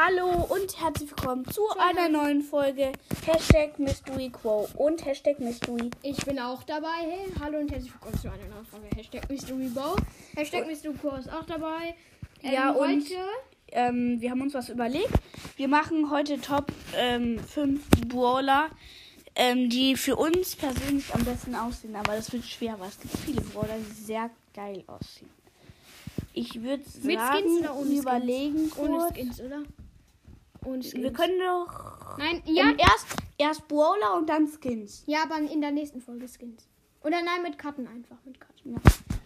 Hallo und herzlich willkommen zu einer neuen Folge Hashtag Mystery Quo und Hashtag Mystery. Ich bin auch dabei. Hey, hallo und herzlich willkommen zu einer neuen Folge. Hashtag Mystery Bow. Hashtag Mystery Quo ist auch dabei. Ähm, Ja, und- heute. Ähm, wir haben uns was überlegt. Wir machen heute Top 5 Brawler, ähm, die für uns persönlich am besten aussehen. Aber das wird schwer, weil es gibt viele Brawler, die sehr geil aussehen. Ich würde sagen, Mit Skins oder ohne Skins? überlegen kurz. Ohne Skins, oder? Ohne Skins. Wir können doch Nein, ja. erst, erst Brawler und dann Skins. Ja, aber in der nächsten Folge Skins. Oder nein, mit Karten einfach. Mit Karten. Ja.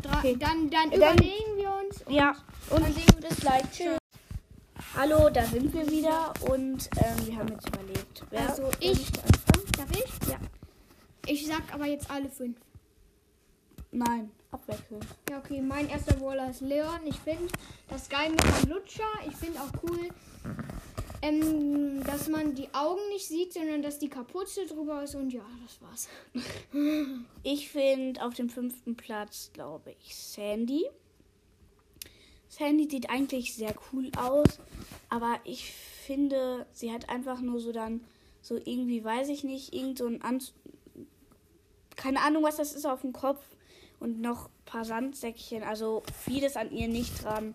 Dra Okay. Dann, dann Dann- überlegen wir uns. Und Ja, und dann sehen wir das gleich. Tschüss. Hallo, da sind wir wieder und ähm, wir haben jetzt überlegt. Wer Also, ich-? Darf ich? Ja. Ich sag aber jetzt alle fünf. Nein, abwechselnd. Ja, okay. Mein erster Brawler ist Leon. Ich finde das geil mit dem Lutscher. Ich finde auch cool, ähm, dass man die Augen nicht sieht, sondern dass die Kapuze drüber ist. Und ja, das war's. Ich finde auf dem fünften Platz, glaube ich, Sandy. Sandy sieht eigentlich sehr cool aus, aber ich finde, sie hat einfach nur so dann, so irgendwie, weiß ich nicht, irgend so ein Anzug. Keine Ahnung, was das ist auf dem Kopf. Und noch ein paar Sandsäckchen. Also vieles an ihr nicht dran.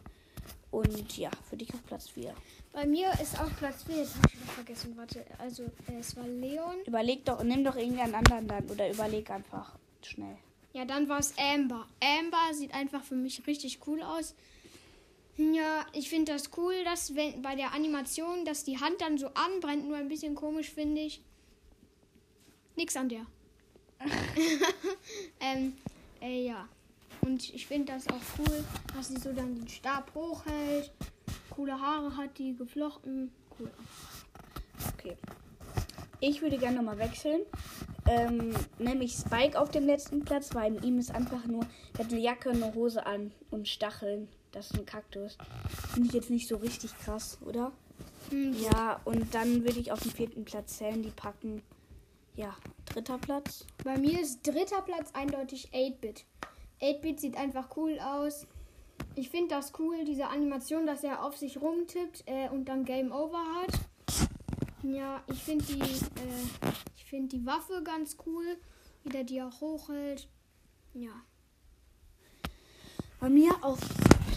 Und ja, für dich auf Platz 4. Bei mir ist auch Platz 4. Jetzt habe ich wieder vergessen. Warte, also äh, es war Leon. Überleg doch, nimm doch irgendeinen anderen dann. Oder überleg einfach schnell. Ja, dann war es Amber. Amber sieht einfach für mich richtig cool aus. Ja, ich finde das cool, dass wenn bei der Animation, dass die Hand dann so anbrennt, nur ein bisschen komisch finde ich. Nix an der. ähm, äh, ja. Und ich finde das auch cool, dass sie so dann den Stab hochhält. Coole Haare hat die geflochten. Cool. Okay. Ich würde gerne nochmal wechseln. Ähm, nämlich Spike auf dem letzten Platz, weil in ihm ist einfach nur, er hat eine Jacke, eine Hose an und Stacheln. Das ist ein Kaktus. Finde ich jetzt nicht so richtig krass, oder? Hm, Ja, und dann würde ich auf den vierten Platz Sandy packen. Ja, dritter Platz. Bei mir ist dritter Platz eindeutig 8-Bit. 8-Bit sieht einfach cool aus. Ich finde das cool, diese Animation, dass er auf sich rumtippt äh, und dann Game Over hat. Ja, ich finde die, äh, ich finde die Waffe ganz cool, wie der die auch hochhält. Ja. Bei mir auf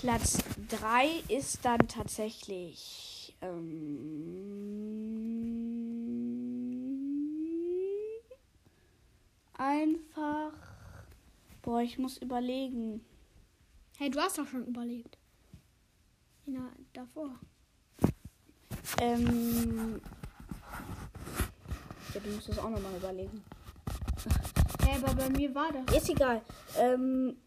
Platz 3 ist dann tatsächlich ähm, Boah, ich muss überlegen. Hey, du hast doch schon überlegt. Ja, davor. Ähm, ja, du musst das auch nochmal überlegen. Hey, aber bei mir war das. Ist egal. Ähm,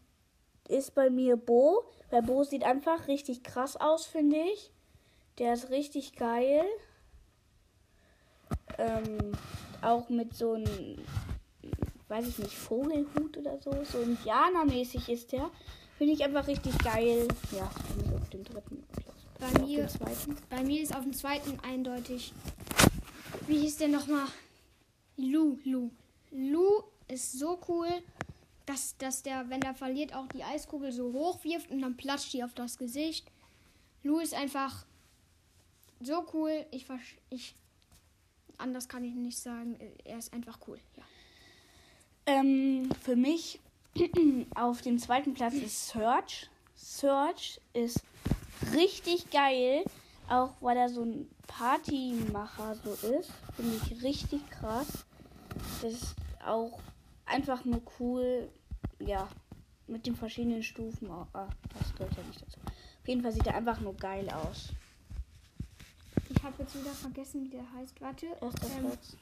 ist bei mir Bo. Weil Bo sieht einfach richtig krass aus, finde ich. Der ist richtig geil. Ähm, auch mit so einem, weiß ich nicht, Vogelhut oder so. So Indianermäßig ist der. Finde ich einfach richtig geil. Ja, bin ich auf dem dritten. Bei Auf mir-. Bei mir ist auf dem zweiten eindeutig. Wie hieß der nochmal? Lu, Lu. Lu ist so cool, dass, dass der, wenn der verliert, auch die Eiskugel so hoch wirft und dann platscht die auf das Gesicht. Lu ist einfach so cool. Ich, ich anders kann ich nicht sagen. Er ist einfach cool. Ja. Ähm, für mich auf dem zweiten Platz ist Search. Search ist richtig geil, auch weil er so ein Partymacher so ist. Finde ich richtig krass. Das ist auch einfach nur cool, ja, mit den verschiedenen Stufen. Oh, ah, das gehört ja nicht dazu. Auf jeden Fall sieht er einfach nur geil aus. Ich habe jetzt wieder vergessen, wie der heißt. Warte. Erster ähm, Platz.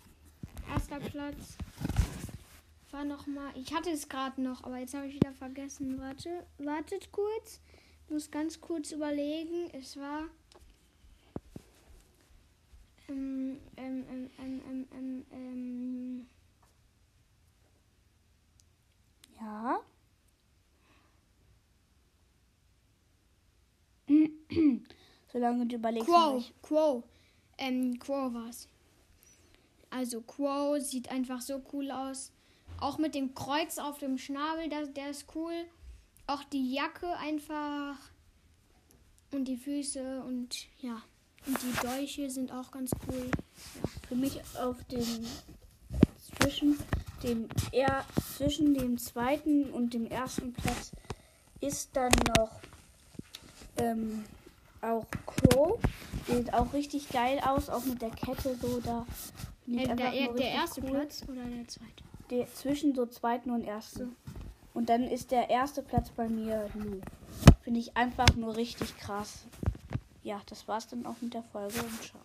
Erster Platz war noch mal. Ich hatte es gerade noch, aber jetzt habe ich wieder vergessen. Warte, wartet kurz. Ich muss ganz kurz überlegen. Es war. Ähm, ähm, ähm, ähm, ähm, ähm, ähm, Ja. Solange du überlegst. Quo. Quo. Ähm, Quo war's. Also Quo sieht einfach so cool aus. Auch mit dem Kreuz auf dem Schnabel, das, der ist cool. Auch die Jacke einfach. Und die Füße und ja, Und die Dolche sind auch ganz cool. Für mich auf dem zwischen dem eher zwischen dem zweiten und dem ersten Platz ist dann noch ähm, auch Crow. Sieht auch richtig geil aus, auch mit der Kette so da. Äh, der, der richtig erste cool. Platz oder der zweite? Der, zwischen so zweiten und ersten. Und dann ist der erste Platz bei mir Lu. Finde ich einfach nur richtig krass. Ja, das war's dann auch mit der Folge und ciao.